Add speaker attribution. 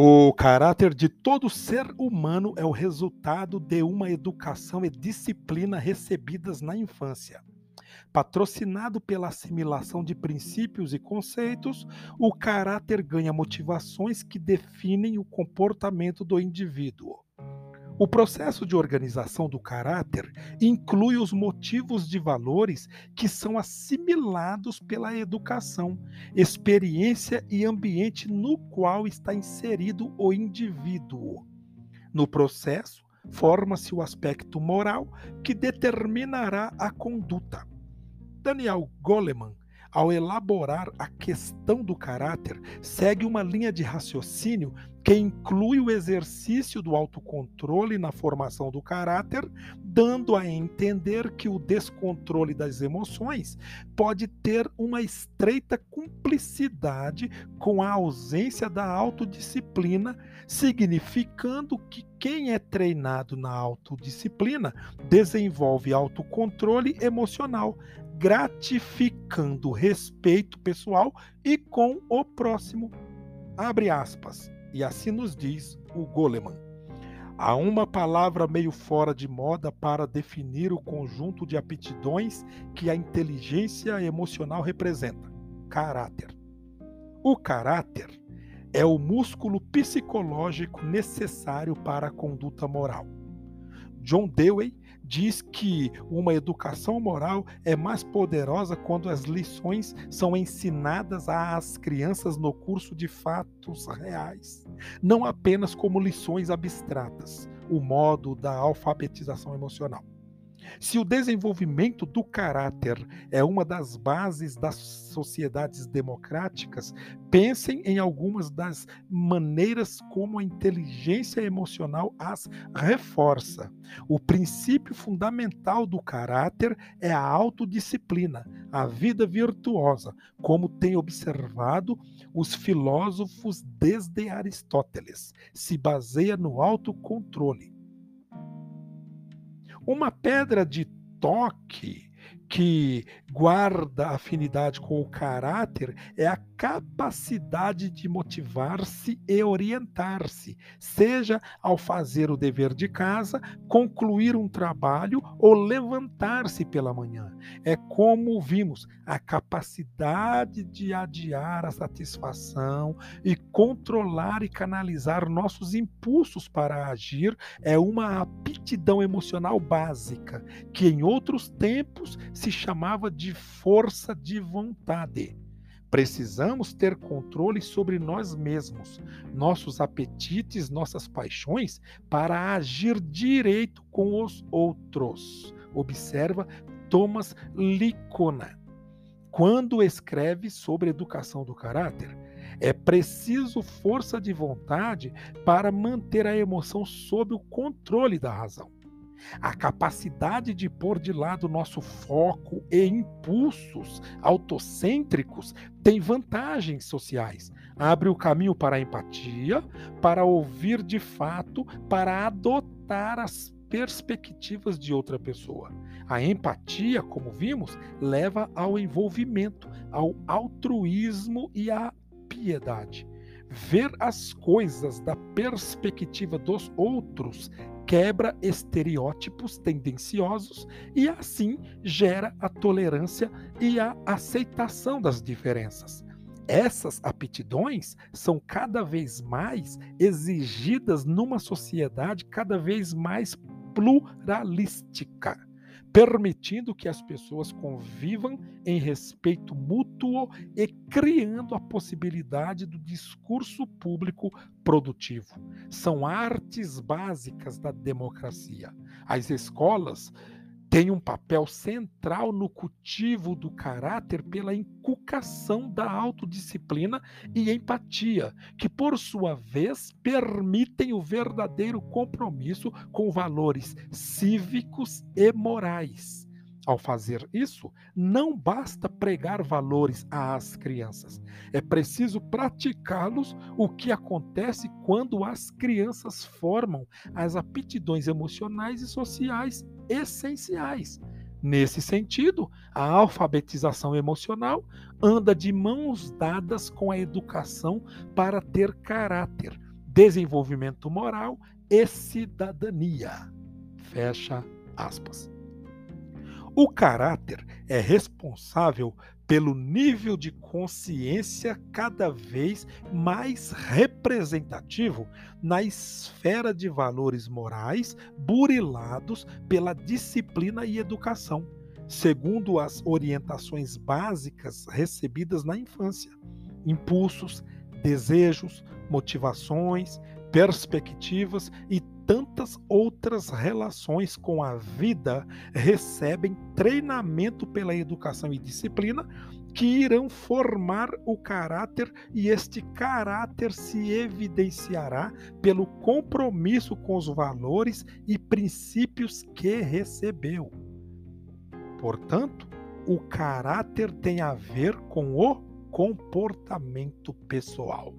Speaker 1: O caráter de todo ser humano é o resultado de uma educação e disciplina recebidas na infância. Patrocinado pela assimilação de princípios e conceitos, o caráter ganha motivações que definem o comportamento do indivíduo. O processo de organização do caráter inclui os motivos de valores que são assimilados pela educação, experiência e ambiente no qual está inserido o indivíduo. No processo, forma-se o aspecto moral que determinará a conduta. Daniel Goleman ao elaborar a questão do caráter, segue uma linha de raciocínio que inclui o exercício do autocontrole na formação do caráter, dando a entender que o descontrole das emoções pode ter uma estreita cumplicidade com a ausência da autodisciplina, significando que quem é treinado na autodisciplina desenvolve autocontrole emocional, gratificando respeito pessoal e com o próximo. Abre aspas. E assim nos diz o Goleman. Há uma palavra meio fora de moda para definir o conjunto de aptidões que a inteligência emocional representa: caráter. O caráter é o músculo psicológico necessário para a conduta moral. John Dewey diz que uma educação moral é mais poderosa quando as lições são ensinadas às crianças no curso de fatos reais, não apenas como lições abstratas, o modo da alfabetização emocional. Se o desenvolvimento do caráter é uma das bases das sociedades democráticas, pensem em algumas das maneiras como a inteligência emocional as reforça. O princípio fundamental do caráter é a autodisciplina, a vida virtuosa, como tem observado os filósofos desde Aristóteles. Se baseia no autocontrole uma pedra de toque que guarda afinidade com o caráter é a capacidade de motivar-se e orientar-se, seja ao fazer o dever de casa, concluir um trabalho ou levantar-se pela manhã. É como vimos, a capacidade de adiar a satisfação e controlar e canalizar nossos impulsos para agir é uma aptidão emocional básica que em outros tempos se chamava de força de vontade. Precisamos ter controle sobre nós mesmos, nossos apetites, nossas paixões, para agir direito com os outros. Observa Thomas Licona. Quando escreve sobre educação do caráter, é preciso força de vontade para manter a emoção sob o controle da razão. A capacidade de pôr de lado nosso foco e impulsos autocêntricos tem vantagens sociais. Abre o caminho para a empatia, para ouvir de fato, para adotar as perspectivas de outra pessoa. A empatia, como vimos, leva ao envolvimento, ao altruísmo e à piedade. Ver as coisas da perspectiva dos outros quebra estereótipos tendenciosos e assim gera a tolerância e a aceitação das diferenças. Essas aptidões são cada vez mais exigidas numa sociedade cada vez mais pluralística permitindo que as pessoas convivam em respeito mútuo e criando a possibilidade do discurso público produtivo. São artes básicas da democracia. As escolas tem um papel central no cultivo do caráter pela inculcação da autodisciplina e empatia, que, por sua vez, permitem o verdadeiro compromisso com valores cívicos e morais. Ao fazer isso, não basta pregar valores às crianças, é preciso praticá-los, o que acontece quando as crianças formam as aptidões emocionais e sociais essenciais. Nesse sentido, a alfabetização emocional anda de mãos dadas com a educação para ter caráter, desenvolvimento moral e cidadania. Fecha aspas. O caráter é responsável pelo nível de consciência cada vez mais representativo na esfera de valores morais burilados pela disciplina e educação, segundo as orientações básicas recebidas na infância. Impulsos, desejos, motivações, perspectivas e tantas outras relações com a vida recebem treinamento pela educação e disciplina que irão formar o caráter e este caráter se evidenciará pelo compromisso com os valores e princípios que recebeu. Portanto, o caráter tem a ver com o comportamento pessoal.